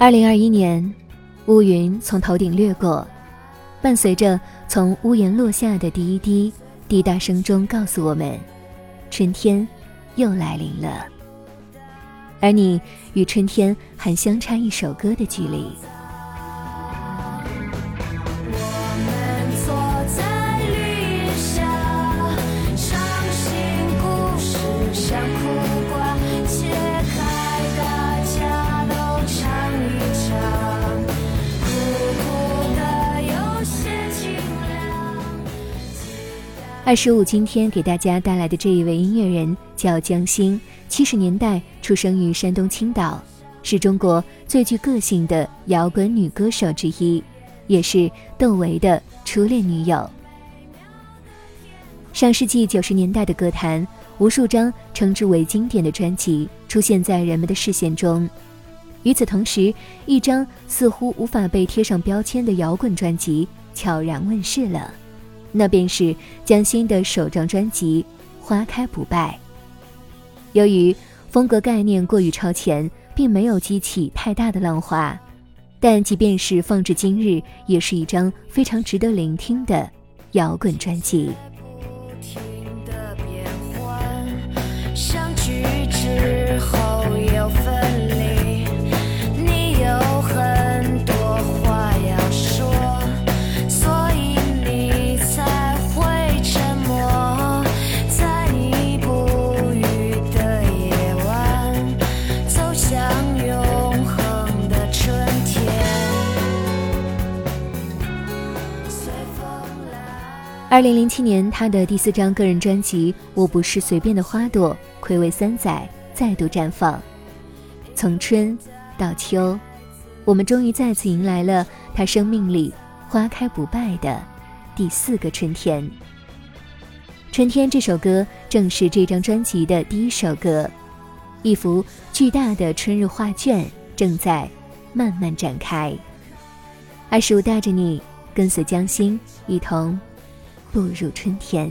二零二一年，乌云从头顶掠过，伴随着从屋檐落下的第一滴滴答声中，告诉我们，春天又来临了。而你与春天还相差一首歌的距离。二十五今天给大家带来的这一位音乐人叫江欣，七十年代出生于山东青岛，是中国最具个性的摇滚女歌手之一，也是窦唯的初恋女友。上世纪九十年代的歌坛，无数张称之为经典的专辑出现在人们的视线中，与此同时，一张似乎无法被贴上标签的摇滚专辑悄然问世了。那便是江心的首张专辑《花开不败》。由于风格概念过于超前，并没有激起太大的浪花，但即便是放至今日，也是一张非常值得聆听的摇滚专辑。二零零七年，他的第四张个人专辑《我不是随便的花朵》暌违三载再度绽放。从春到秋，我们终于再次迎来了他生命里花开不败的第四个春天。《春天》这首歌正是这张专辑的第一首歌，一幅巨大的春日画卷正在慢慢展开。二十五带着你跟随江心一同。步入春天。